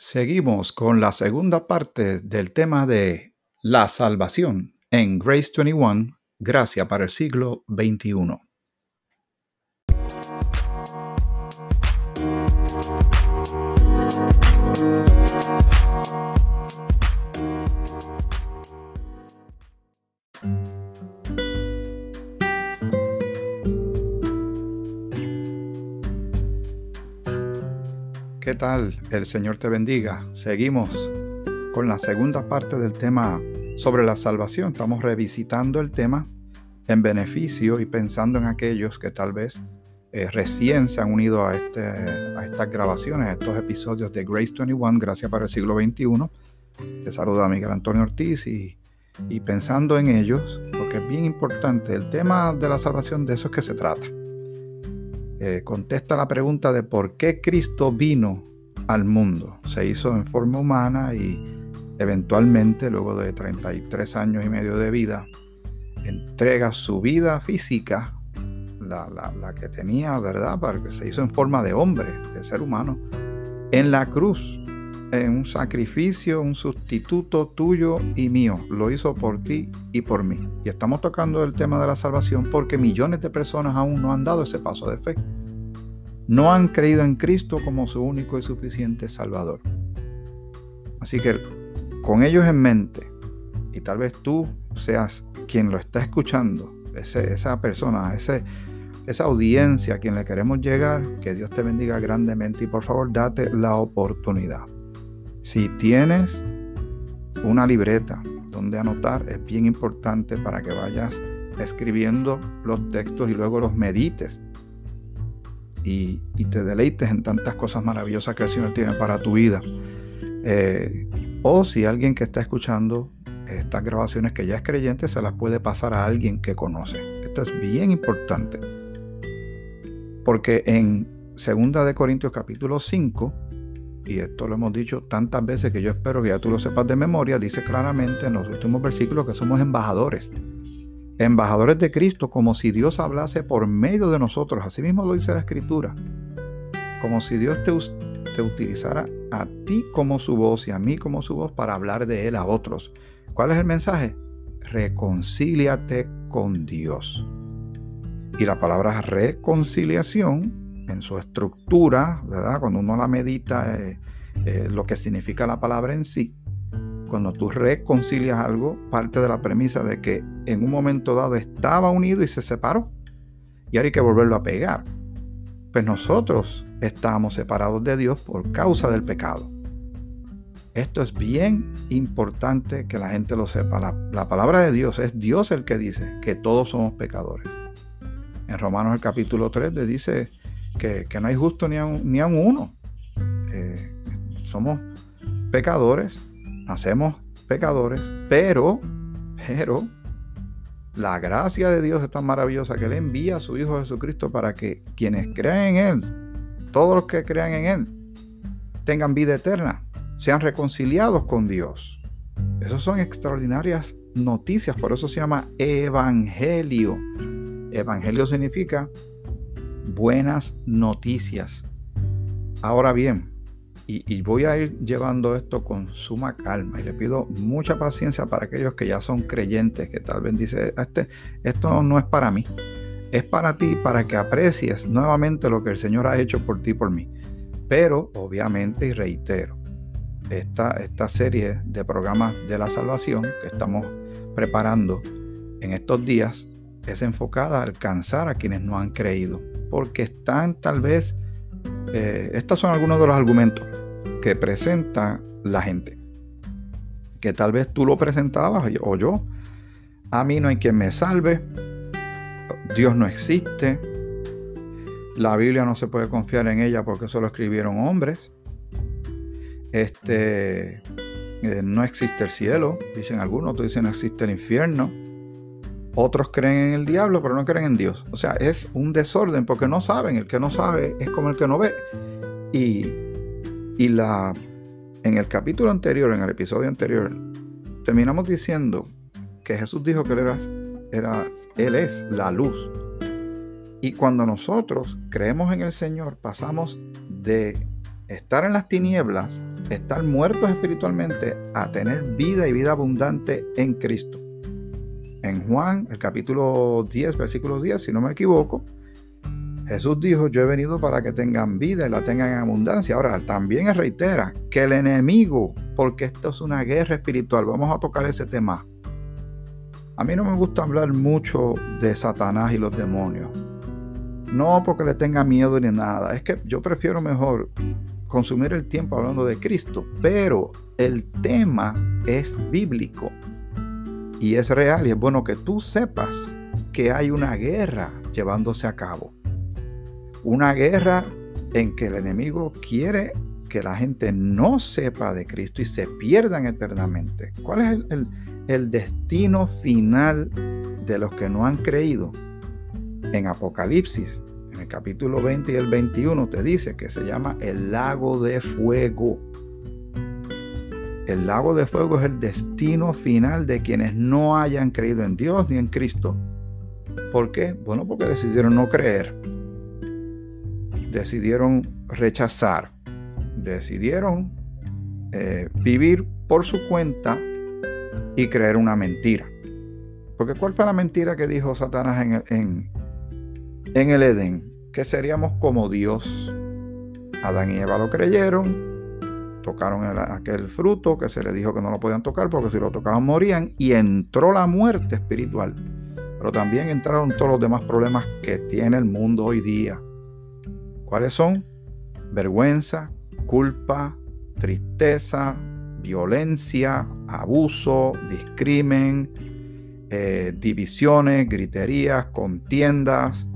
Seguimos con la segunda parte del tema de la salvación en Grace 21, Gracia para el siglo XXI. Tal? El Señor te bendiga. Seguimos con la segunda parte del tema sobre la salvación. Estamos revisitando el tema en beneficio y pensando en aquellos que tal vez eh, recién se han unido a, este, a estas grabaciones, a estos episodios de Grace 21, Gracias para el siglo XXI. Te saluda Miguel Antonio Ortiz y, y pensando en ellos, porque es bien importante, el tema de la salvación de eso es que se trata. Eh, contesta la pregunta de por qué Cristo vino al mundo. Se hizo en forma humana y eventualmente, luego de 33 años y medio de vida, entrega su vida física, la, la que tenía, ¿verdad? Porque se hizo en forma de hombre, de ser humano, en la cruz, en un sacrificio, un sustituto tuyo y mío. Lo hizo por ti y por mí. Y estamos tocando el tema de la salvación porque millones de personas aún no han dado ese paso de fe. No han creído en Cristo como su único y suficiente Salvador. Así que con ellos en mente, y tal vez tú seas quien lo está escuchando, esa persona, ese, esa audiencia a quien le queremos llegar, que Dios te bendiga grandemente y por favor date la oportunidad. Si tienes una libreta donde anotar, es bien importante para que vayas escribiendo los textos y luego los medites y, te deleites en tantas cosas maravillosas que el Señor tiene para tu vida. Eh, o si alguien que está escuchando estas grabaciones que ya es creyente, se las puede pasar a alguien que conoce. Esto es bien importante. Porque en 2 de Corintios capítulo 5, y esto lo hemos dicho tantas veces que yo espero que ya tú lo sepas de memoria, dice claramente en los últimos versículos que somos embajadores. Embajadores de Cristo, como si Dios hablase por medio de nosotros. Así mismo lo dice la Escritura. Como si Dios te, te utilizara a ti como su voz y a mí como su voz para hablar de Él a otros. ¿Cuál es el mensaje? Reconcíliate con Dios. Y la palabra reconciliación en su estructura, ¿verdad? Cuando uno la medita, eh, eh, lo que significa la palabra en sí, cuando tú reconcilias algo, parte de la premisa de que en un momento dado estaba unido y se separó. Y ahora hay que volverlo a pegar. Pues nosotros estamos separados de Dios por causa del pecado. Esto es bien importante que la gente lo sepa. La, la, palabra de Dios es Dios el que dice que todos somos pecadores. En Romanos el capítulo 3 le dice que, no hay justo ni a, ni uno. Eh, somos pecadores, nacemos pecadores, pero, pero, la gracia de Dios es tan maravillosa que Él envía a su Hijo Jesucristo para que quienes crean en Él, todos los que crean en Él, tengan vida eterna, sean reconciliados con Dios. Esas son extraordinarias noticias, por eso se llama evangelio. Evangelio significa buenas noticias. Ahora bien, y, voy a ir llevando esto con suma calma y le pido mucha paciencia para aquellos que ya son creyentes, que tal vez dice, este, esto no es para mí, es para ti, para que aprecies nuevamente lo que el Señor ha hecho por ti por mí. Pero obviamente, y reitero, esta, esta serie de programas de la salvación que estamos preparando en estos días es enfocada a alcanzar a quienes no han creído porque están tal vez, eh, estos son algunos de los argumentos que presenta la gente, que tal vez tú lo presentabas o yo, a mí no hay quien me salve, Dios no existe, la Biblia no se puede confiar en ella porque solo escribieron hombres, este, eh, no existe el cielo, dicen algunos, otros dicen no existe el infierno, otros creen en el diablo, pero no creen en Dios. O sea, es un desorden porque no saben. El que no sabe es como el que no ve. Y, y la, en el capítulo anterior, en el episodio anterior, terminamos diciendo que Jesús dijo que él, era, era, él es la luz. Y cuando nosotros creemos en el Señor, pasamos de estar en las tinieblas estar muertos espiritualmente a tener vida y vida abundante en Cristo. En Juan, el capítulo 10, versículo 10, si no me equivoco, Jesús dijo, yo he venido para que tengan vida y la tengan en abundancia. Ahora, también reitera que el enemigo, porque esto es una guerra espiritual, vamos a tocar ese tema. A mí no me gusta hablar mucho de Satanás y los demonios. No porque le tenga miedo ni nada, es que yo prefiero mejor consumir el tiempo hablando de Cristo, pero el tema es bíblico y es real y es bueno que tú sepas que hay una guerra llevándose a cabo. Una guerra en que el enemigo quiere que la gente no sepa de Cristo y se pierdan eternamente. ¿Cuál es el, destino final de los que no han creído? En Apocalipsis, en el capítulo 20 y el 21, te dice que se llama el lago de fuego. El lago de fuego es el destino final de quienes no hayan creído en Dios ni en Cristo. ¿Por qué? Bueno, porque decidieron no creer decidieron rechazar, decidieron eh, vivir por su cuenta y creer una mentira. Porque ¿cuál fue la mentira que dijo Satanás en el, en, el Edén? Que seríamos como Dios. Adán y Eva lo creyeron, tocaron aquel fruto que se les dijo que no lo podían tocar porque si lo tocaban morían y entró la muerte espiritual. Pero también entraron todos los demás problemas que tiene el mundo hoy día. ¿Cuáles son? Vergüenza, culpa, tristeza, violencia, abuso, discrimen, eh, divisiones, griterías, contiendas,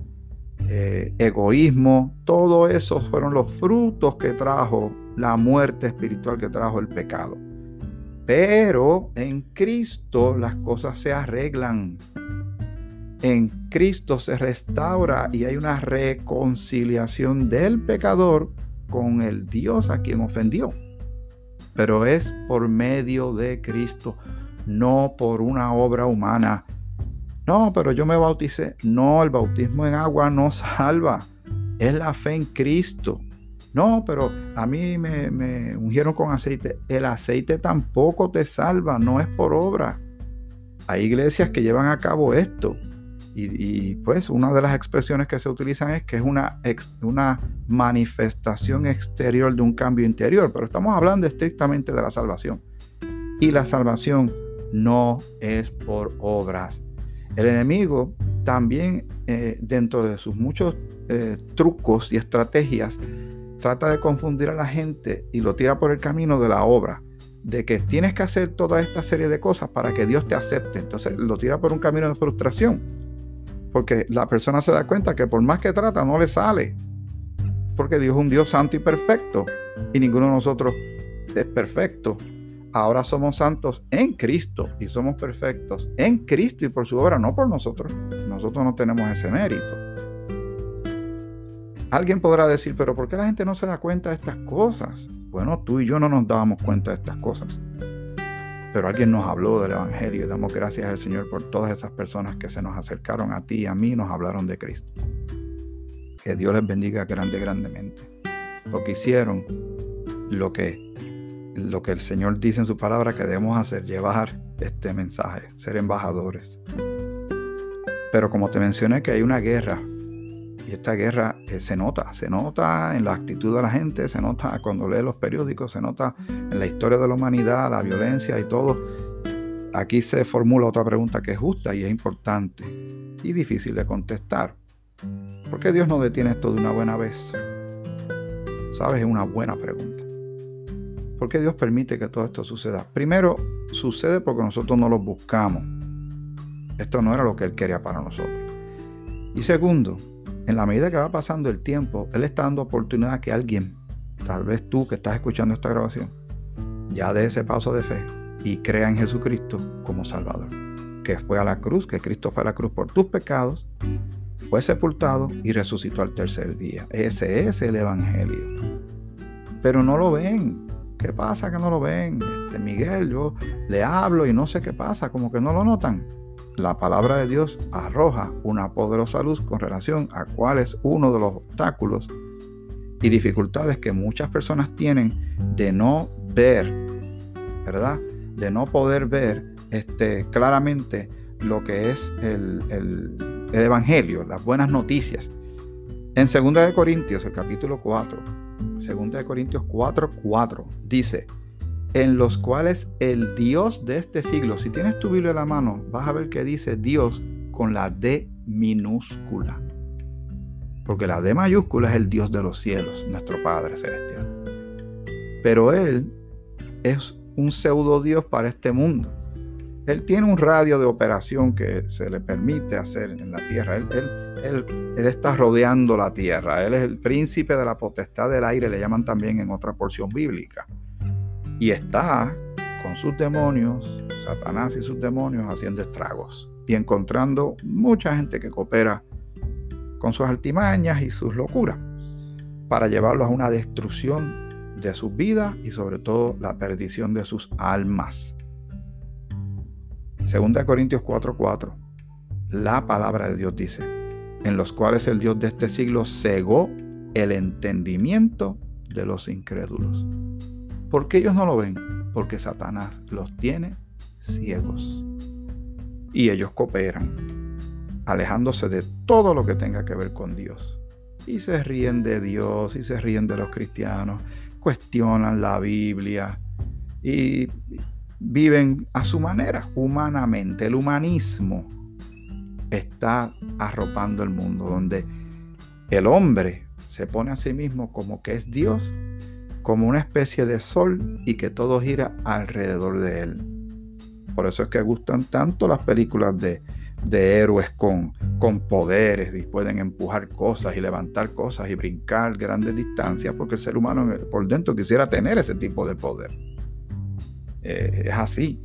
eh, egoísmo. Todo eso fueron los frutos que trajo la muerte espiritual que trajo el pecado. Pero en Cristo las cosas se arreglan en Cristo se restaura y hay una reconciliación del pecador con el Dios a quien ofendió. Pero es por medio de Cristo, no por una obra humana. No, pero yo me bauticé. No, el bautismo en agua no salva. Es la fe en Cristo. No, pero a mí me, me ungieron con aceite. El aceite tampoco te salva, no es por obra. Hay iglesias que llevan a cabo esto y, pues una de las expresiones que se utilizan es que es una, manifestación exterior de un cambio interior, pero estamos hablando estrictamente de la salvación. Y la salvación no es por obras. El enemigo también eh, dentro de sus muchos eh, trucos y estrategias trata de confundir a la gente y lo tira por el camino de la obra de que tienes que hacer toda esta serie de cosas para que Dios te acepte. Entonces lo tira por un camino de frustración. Porque la persona se da cuenta que por más que trata no le sale. Porque Dios es un Dios santo y perfecto. Y ninguno de nosotros es perfecto. Ahora somos santos en Cristo y somos perfectos en Cristo y por su obra, no por nosotros. Nosotros no tenemos ese mérito. Alguien podrá decir, pero ¿por qué la gente no se da cuenta de estas cosas? Bueno, tú y yo no nos dábamos cuenta de estas cosas pero alguien nos habló del Evangelio y damos gracias al Señor por todas esas personas que se nos acercaron a ti y a mí y nos hablaron de Cristo. Que Dios les bendiga grande, grandemente. Porque hicieron lo que, lo que el Señor dice en su palabra que debemos hacer, llevar este mensaje, ser embajadores. Pero como te mencioné que hay una guerra y esta guerra eh, se nota, se nota en la actitud de la gente, se nota cuando lee los periódicos, se nota en la historia de la humanidad, la violencia y todo. Aquí se formula otra pregunta que es justa y es importante y difícil de contestar. ¿Por qué Dios no detiene esto de una buena vez? ¿Sabes? Es una buena pregunta. ¿Por qué Dios permite que todo esto suceda? Primero, sucede porque nosotros no lo buscamos. Esto no era lo que Él quería para nosotros. Y segundo, en la medida que va pasando el tiempo, Él está dando oportunidad a que alguien, tal vez tú que estás escuchando esta grabación, ya dé ese paso de fe y crea en Jesucristo como Salvador. Que fue a la cruz, que Cristo fue a la cruz por tus pecados, fue sepultado y resucitó al tercer día. Ese es el Evangelio. Pero no lo ven. ¿Qué pasa que no lo ven? Este, Miguel, yo le hablo y no sé qué pasa, como que no lo notan la palabra de Dios arroja una poderosa luz con relación a cuál es uno de los obstáculos y dificultades que muchas personas tienen de no ver, ¿verdad? De no poder ver este, claramente lo que es el, el, el Evangelio, las buenas noticias. En 2 de Corintios, el capítulo 4, 2 de Corintios 4, 4, dice, en los cuales el Dios de este siglo, si tienes tu Biblia en la mano, vas a ver que dice Dios con la D minúscula. Porque la D mayúscula es el Dios de los cielos, nuestro Padre Celestial. Pero Él es un pseudo Dios para este mundo. Él tiene un radio de operación que se le permite hacer en la tierra. Él, está rodeando la tierra. Él es el príncipe de la potestad del aire, le llaman también en otra porción bíblica. Y está con sus demonios, Satanás y sus demonios, haciendo estragos y encontrando mucha gente que coopera con sus altimañas y sus locuras para llevarlos a una destrucción de sus vidas y sobre todo la perdición de sus almas. 2 Corintios 4:4. La palabra de Dios dice, en los cuales el Dios de este siglo cegó el entendimiento de los incrédulos. ¿Por qué ellos no lo ven? Porque Satanás los tiene ciegos. Y ellos cooperan, alejándose de todo lo que tenga que ver con Dios. Y se ríen de Dios y se ríen de los cristianos, cuestionan la Biblia y viven a su manera, humanamente. El humanismo está arropando el mundo, donde el hombre se pone a sí mismo como que es Dios, como una especie de sol y que todo gira alrededor de él. Por eso es que gustan tanto las películas de, de héroes con, con poderes y pueden empujar cosas y levantar cosas y brincar grandes distancias, porque el ser humano por dentro quisiera tener ese tipo de poder. Eh, es así.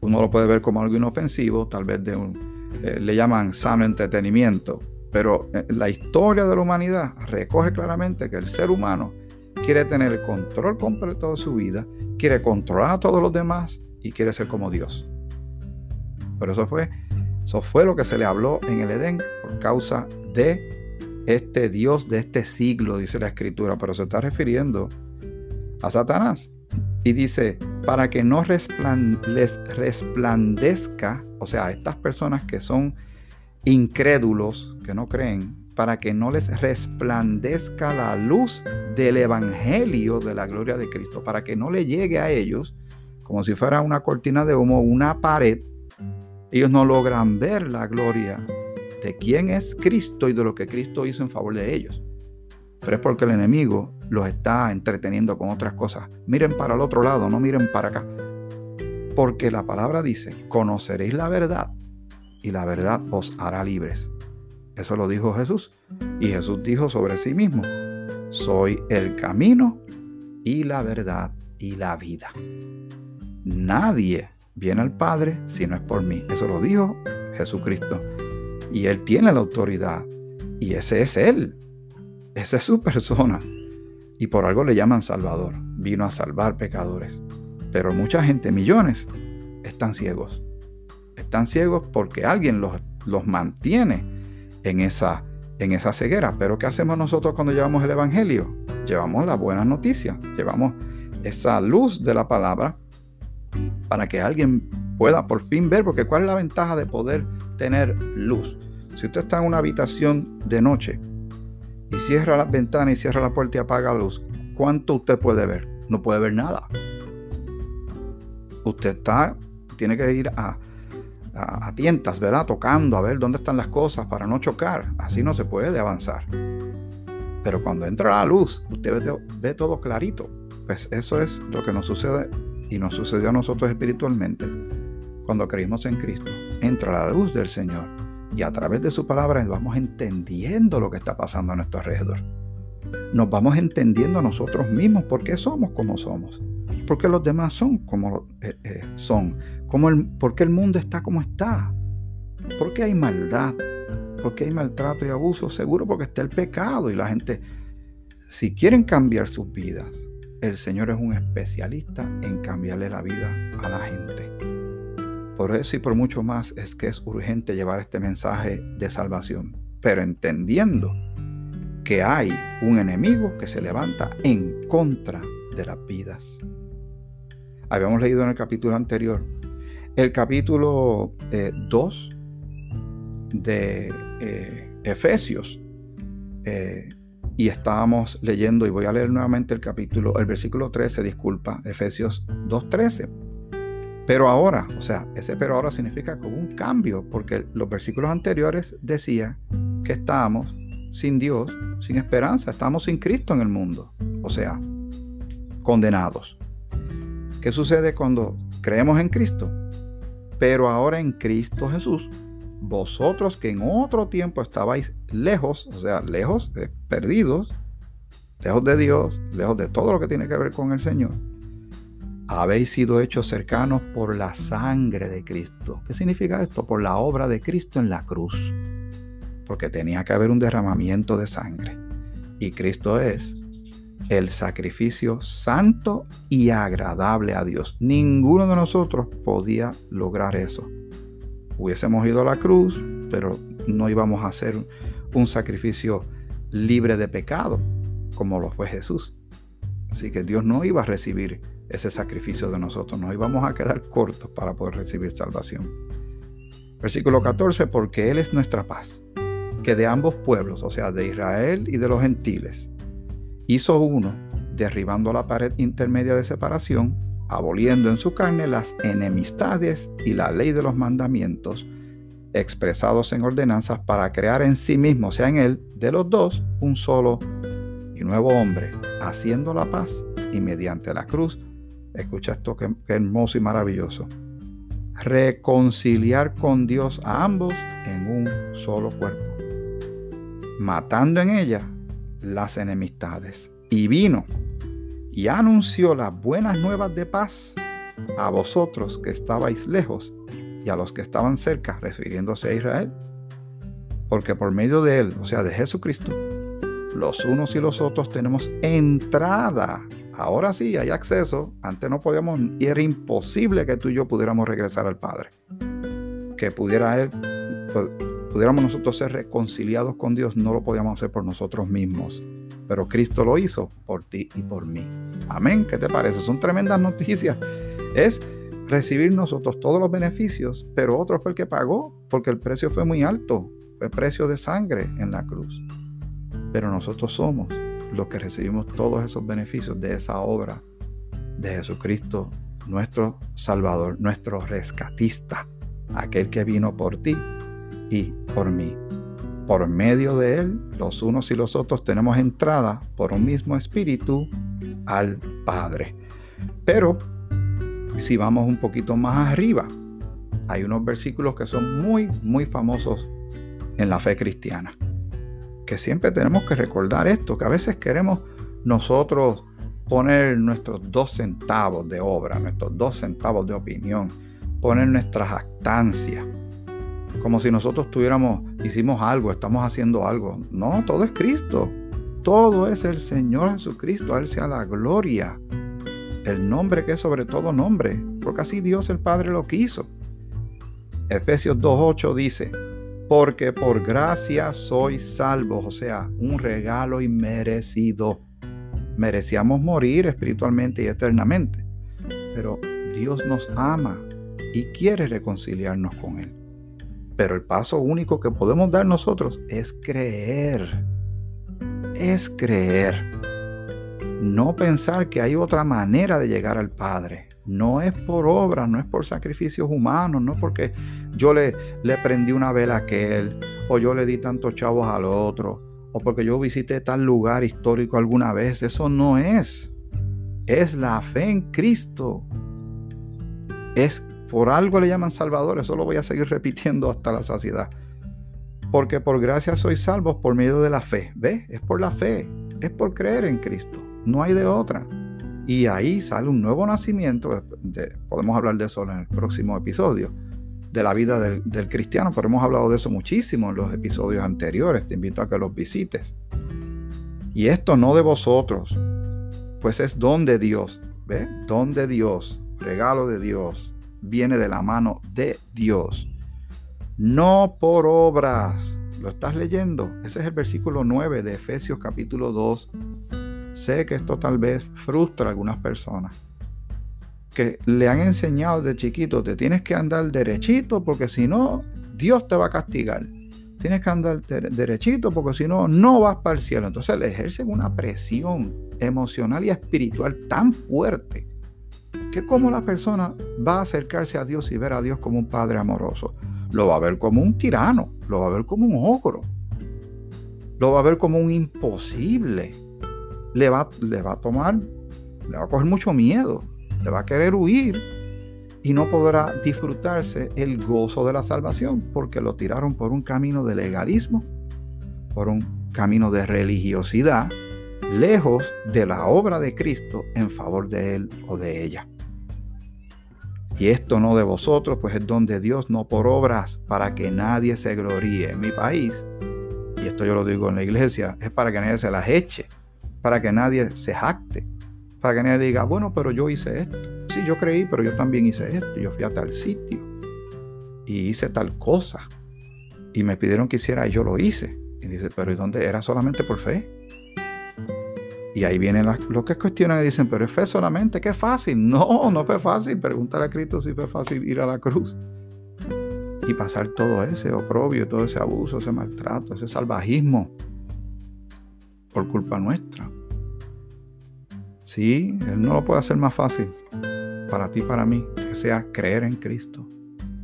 Uno lo puede ver como algo inofensivo, tal vez de un, eh, le llaman sano entretenimiento, pero eh, la historia de la humanidad recoge claramente que el ser humano quiere tener el control completo de su vida, quiere controlar a todos los demás y quiere ser como Dios. Pero eso fue, eso fue lo que se le habló en el Edén por causa de este Dios de este siglo, dice la escritura, pero se está refiriendo a Satanás. Y dice, para que no les resplandezca, o sea, estas personas que son incrédulos, que no creen, para que no les resplandezca la luz del Evangelio de la gloria de Cristo, para que no le llegue a ellos como si fuera una cortina de humo, una pared. Ellos no logran ver la gloria de quién es Cristo y de lo que Cristo hizo en favor de ellos pero es porque el enemigo los está entreteniendo con otras cosas. Miren para el otro lado, no miren para acá. Porque la palabra dice, conoceréis la verdad y la verdad os hará libres. Eso lo dijo Jesús. Y Jesús dijo sobre sí mismo, soy el camino y la verdad y la vida. Nadie viene al Padre si no es por mí. Eso lo dijo Jesucristo. Y Él tiene la autoridad. Y ese es Él. Esa es su persona. Y por algo le llaman Salvador. Vino a salvar pecadores. Pero mucha gente, millones, están ciegos. Están ciegos porque alguien los, los mantiene en esa, en esa ceguera. Pero ¿qué hacemos nosotros cuando llevamos el Evangelio? Llevamos la buena noticia. Llevamos esa luz de la palabra para que alguien pueda por fin ver. Porque ¿cuál es la ventaja de poder tener luz? Si usted está en una habitación de noche, y cierra las ventanas y cierra la puerta y apaga la luz, ¿cuánto usted puede ver? No puede ver nada. Usted está, tiene que ir a, a, tientas, ¿verdad? Tocando a ver dónde están las cosas para no chocar. Así no se puede avanzar. Pero cuando entra la luz, usted ve, todo clarito. Pues eso es lo que nos sucede y nos sucedió a nosotros espiritualmente cuando creímos en Cristo. Entra la luz del Señor y a través de su palabra vamos entendiendo lo que está pasando a nuestro alrededor. Nos vamos entendiendo a nosotros mismos por qué somos como somos. Por qué los demás son como eh, eh, son. Como el, por qué el mundo está como está. ¿Por qué hay maldad? ¿Por qué hay maltrato y abuso? Seguro porque está el pecado y la gente, si quieren cambiar sus vidas, el Señor es un especialista en cambiarle la vida a la gente. Por eso y por mucho más es que es urgente llevar este mensaje de salvación, pero entendiendo que hay un enemigo que se levanta en contra de las vidas. Habíamos leído en el capítulo anterior, el capítulo 2 eh, de eh, Efesios. Eh, y estábamos leyendo, y voy a leer nuevamente el capítulo, el versículo 13, disculpa, Efesios 2.13. Pero ahora, o sea, ese pero ahora significa como un cambio, porque los versículos anteriores decía que estábamos sin Dios, sin esperanza, estamos sin Cristo en el mundo, o sea, condenados. ¿Qué sucede cuando creemos en Cristo? Pero ahora en Cristo Jesús, vosotros que en otro tiempo estabais lejos, o sea, lejos, perdidos, lejos de Dios, lejos de todo lo que tiene que ver con el Señor, habéis sido hechos cercanos por la sangre de Cristo. ¿Qué significa esto? Por la obra de Cristo en la cruz. Porque tenía que haber un derramamiento de sangre. Y Cristo es el sacrificio santo y agradable a Dios. Ninguno de nosotros podía lograr eso. Hubiésemos ido a la cruz, pero no íbamos a hacer un sacrificio libre de pecado, como lo fue Jesús. Así que Dios no iba a recibir ese sacrificio de nosotros, nos íbamos a quedar cortos para poder recibir salvación. Versículo 14, porque Él es nuestra paz, que de ambos pueblos, o sea, de Israel y de los gentiles, hizo uno, derribando la pared intermedia de separación, aboliendo en su carne las enemistades y la ley de los mandamientos, expresados en ordenanzas para crear en sí mismo, sea, en él, de los dos, un solo y nuevo hombre, haciendo la paz y mediante la cruz, escucha esto que, que hermoso y maravilloso, reconciliar con Dios a ambos en un solo cuerpo, matando en ella las enemistades. Y vino y anunció las buenas nuevas de paz a vosotros que estabais lejos y a los que estaban cerca, refiriéndose a Israel. Porque por medio de él, o sea, de Jesucristo, los unos y los otros tenemos entrada. Ahora sí hay acceso. Antes no podíamos y era imposible que tú y yo pudiéramos regresar al Padre. Que pudiera él, pues, pudiéramos nosotros ser reconciliados con Dios, no lo podíamos hacer por nosotros mismos. Pero Cristo lo hizo por ti y por mí. Amén. ¿Qué te parece? Son tremendas noticias. Es recibir nosotros todos los beneficios, pero otro fue el que pagó, porque el precio fue muy alto. Fue precio de sangre en la cruz. Pero nosotros somos los que recibimos todos esos beneficios de esa obra de Jesucristo, nuestro Salvador, nuestro rescatista, aquel que vino por ti y por mí. Por medio de Él, los unos y los otros tenemos entrada por un mismo espíritu al Padre. Pero si vamos un poquito más arriba, hay unos versículos que son muy, muy famosos en la fe cristiana. Que siempre tenemos que recordar esto, que a veces queremos nosotros poner nuestros dos centavos de obra, nuestros dos centavos de opinión, poner nuestras actancias como si nosotros tuviéramos, hicimos algo, estamos haciendo algo. No, todo es Cristo. Todo es el Señor Jesucristo. A Él sea la gloria. El nombre que es sobre todo nombre. Porque así Dios el Padre lo quiso. Efesios 2.8 dice, porque por gracia sois salvos, o sea, un regalo inmerecido. Merecíamos morir espiritualmente y eternamente, pero Dios nos ama y quiere reconciliarnos con Él. Pero el paso único que podemos dar nosotros es creer. Es creer. No pensar que hay otra manera de llegar al Padre. No es por obra, no es por sacrificios humanos, no porque yo le, le prendí una vela a aquel, o yo le di tantos chavos al otro, o porque yo visité tal lugar histórico alguna vez. Eso no es. Es la fe en Cristo. Es por algo le llaman Salvador, eso lo voy a seguir repitiendo hasta la saciedad. Porque por gracia sois salvos por medio de la fe. ¿Ves? Es por la fe, es por creer en Cristo. No hay de otra. Y ahí sale un nuevo nacimiento, podemos hablar de eso en el próximo episodio, de la vida del, del, cristiano, pero hemos hablado de eso muchísimo en los episodios anteriores, te invito a que los visites. Y esto no de vosotros, pues es don de Dios, ¿ves? Don de Dios, regalo de Dios, viene de la mano de Dios, no por obras. ¿Lo estás leyendo? Ese es el versículo 9 de Efesios capítulo 2, Sé que esto tal vez frustra a algunas personas que le han enseñado de chiquito, te tienes que andar derechito porque si no, Dios te va a castigar. Tienes que andar derechito porque si no, no vas para el cielo. Entonces le ejercen una presión emocional y espiritual tan fuerte que como la persona va a acercarse a Dios y ver a Dios como un padre amoroso, lo va a ver como un tirano, lo va a ver como un ogro, lo va a ver como un imposible. Le va, le va a tomar, le va a coger mucho miedo, le va a querer huir y no podrá disfrutarse el gozo de la salvación porque lo tiraron por un camino de legalismo, por un camino de religiosidad, lejos de la obra de Cristo en favor de él o de ella. Y esto no de vosotros, pues es donde Dios, no por obras, para que nadie se gloríe. En mi país, y esto yo lo digo en la iglesia, es para que nadie se las eche, para que nadie se jacte, para que nadie diga, bueno, pero yo hice esto. Sí, yo creí, pero yo también hice esto. Yo fui a tal sitio y hice tal cosa. Y me pidieron que hiciera y yo lo hice. Y dice, pero ¿y dónde? Era solamente por fe. Y ahí vienen los que cuestionan y dicen, pero es fe solamente, qué fácil. No, no fue fácil. Pregúntale a Cristo si fue fácil ir a la cruz y pasar todo ese oprobio, todo ese abuso, ese maltrato, ese salvajismo por culpa nuestra. Sí, Él no lo puede hacer más fácil para ti, para mí, que sea creer en Cristo.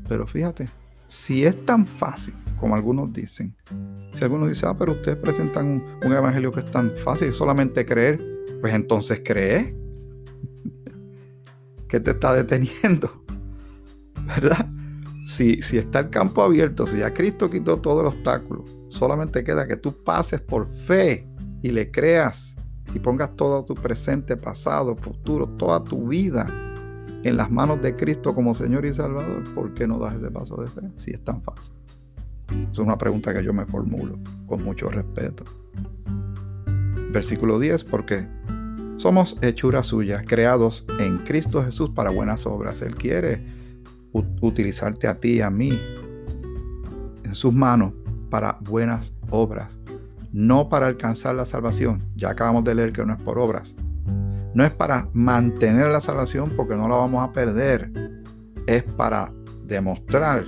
Pero fíjate, si es tan fácil como algunos dicen, si algunos dicen, ah, pero ustedes presentan un, evangelio que es tan fácil, solamente creer, pues entonces cree. ¿Qué te está deteniendo? ¿Verdad? Si, si está el campo abierto, si ya Cristo quitó todo el obstáculo, solamente queda que tú pases por fe y le creas y pongas todo tu presente, pasado, futuro, toda tu vida en las manos de Cristo como Señor y Salvador, ¿por qué no das ese paso de fe si es tan fácil? Es una pregunta que yo me formulo con mucho respeto. Versículo 10, porque somos hechura suya, creados en Cristo Jesús para buenas obras. Él quiere utilizarte a ti y a mí en sus manos para buenas obras no para alcanzar la salvación. Ya acabamos de leer que no es por obras. No es para mantener la salvación porque no la vamos a perder. Es para demostrar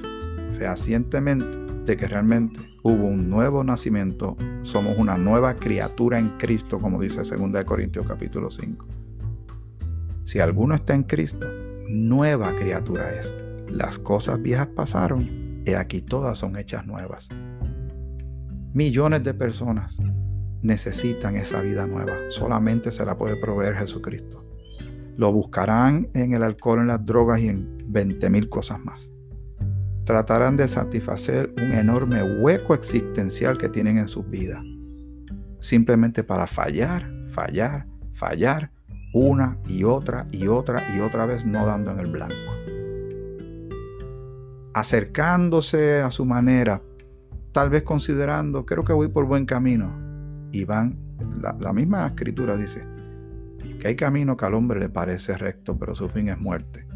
fehacientemente de que realmente hubo un nuevo nacimiento. Somos una nueva criatura en Cristo, como dice 2 Corintios capítulo 5. Si alguno está en Cristo, nueva criatura es. Las cosas viejas pasaron y aquí todas son hechas nuevas. Millones de personas necesitan esa vida nueva. Solamente se la puede proveer Jesucristo. Lo buscarán en el alcohol, en las drogas y en 20 mil cosas más. Tratarán de satisfacer un enorme hueco existencial que tienen en sus vidas. Simplemente para fallar, fallar, fallar una y otra y otra y otra vez no dando en el blanco. Acercándose a su manera tal vez considerando, creo que voy por buen camino. Y van, la, misma escritura dice, que hay camino que al hombre le parece recto, pero su fin es muerte.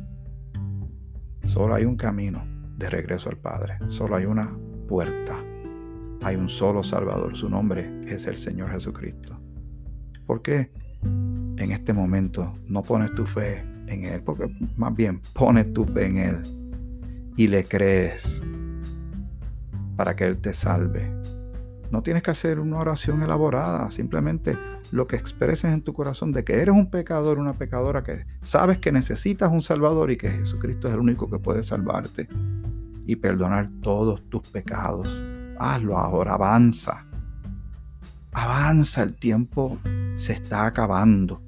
Solo hay un camino de regreso al Padre, solo hay una puerta. Hay un solo Salvador, su nombre es el Señor Jesucristo. ¿Por qué en este momento no pones tu fe en Él? Porque más bien pones tu fe en Él y le crees para que Él te salve. No tienes que hacer una oración elaborada, simplemente lo que expreses en tu corazón de que eres un pecador, una pecadora, que sabes que necesitas un Salvador y que Jesucristo es el único que puede salvarte y perdonar todos tus pecados. Hazlo ahora, avanza. Avanza, el tiempo se está acabando.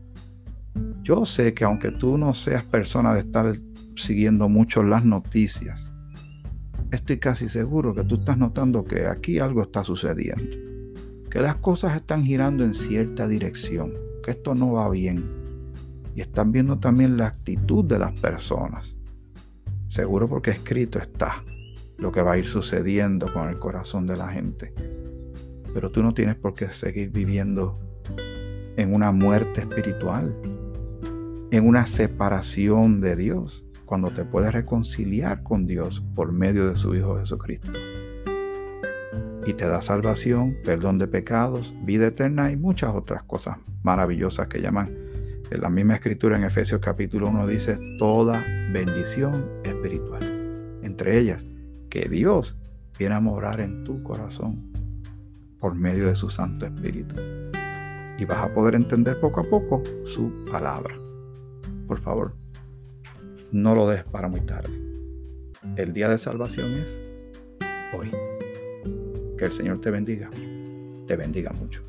Yo sé que aunque tú no seas persona de estar siguiendo mucho las noticias, estoy casi seguro que tú estás notando que aquí algo está sucediendo, que las cosas están girando en cierta dirección, que esto no va bien. Y estás viendo también la actitud de las personas. Seguro porque escrito está lo que va a ir sucediendo con el corazón de la gente. Pero tú no tienes por qué seguir viviendo en una muerte espiritual, en una separación de Dios cuando te puedes reconciliar con Dios por medio de su Hijo Jesucristo. Y te da salvación, perdón de pecados, vida eterna y muchas otras cosas maravillosas que llaman en la misma escritura en Efesios capítulo 1 dice toda bendición espiritual. Entre ellas, que Dios viene a morar en tu corazón por medio de su Santo Espíritu. Y vas a poder entender poco a poco su palabra. Por favor, no lo des para muy tarde. El día de salvación es hoy. Que el Señor te bendiga. Te bendiga mucho.